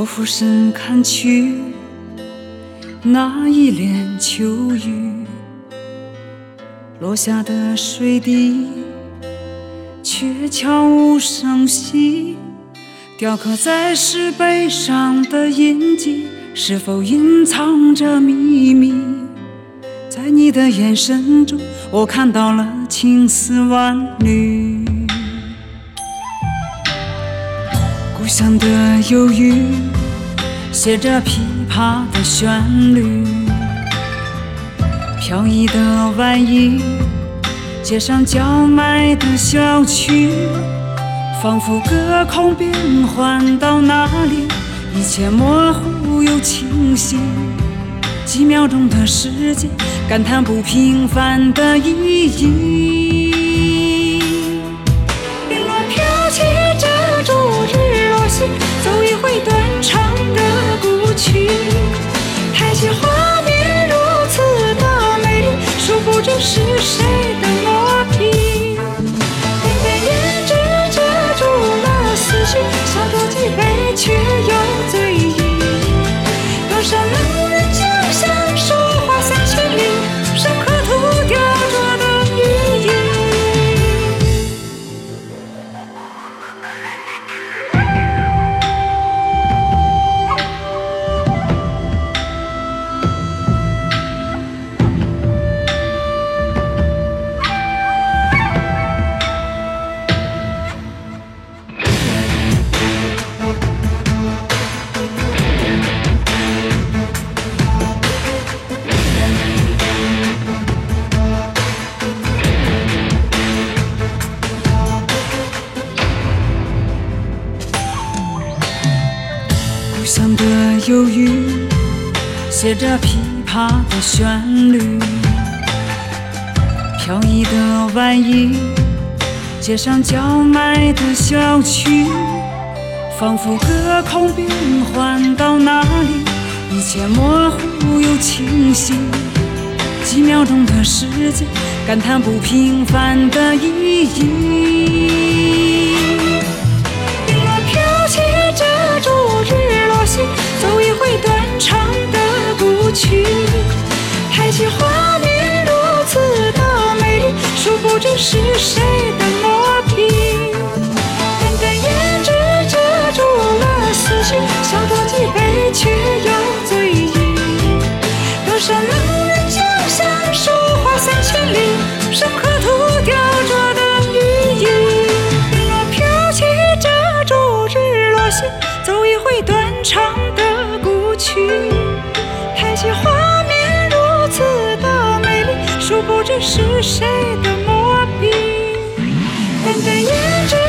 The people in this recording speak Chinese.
我俯身看去，那一帘秋雨落下的水滴，却悄无声息，雕刻在石碑上的印记，是否隐藏着秘密？在你的眼神中，我看到了青丝万缕。故乡的忧郁，写着琵琶的旋律。飘逸的晚衣，街上叫卖的小曲，仿佛隔空变换到哪里，一切模糊又清晰。几秒钟的时间，感叹不平凡的意义。忧郁，写着琵琶的旋律。飘逸的晚衣，街上叫卖的小曲，仿佛隔空变换到哪里，一切模糊又清晰。几秒钟的时间，感叹不平凡的意义。是谁的磨皮。淡淡胭脂遮住了思绪，小酌几杯却又醉意。多少冷人江山，书画三千里，山河图雕琢的语言。零落飘起遮住日落西，走一回断肠的古曲。台前画面如此的美丽，殊不知是谁的在眼中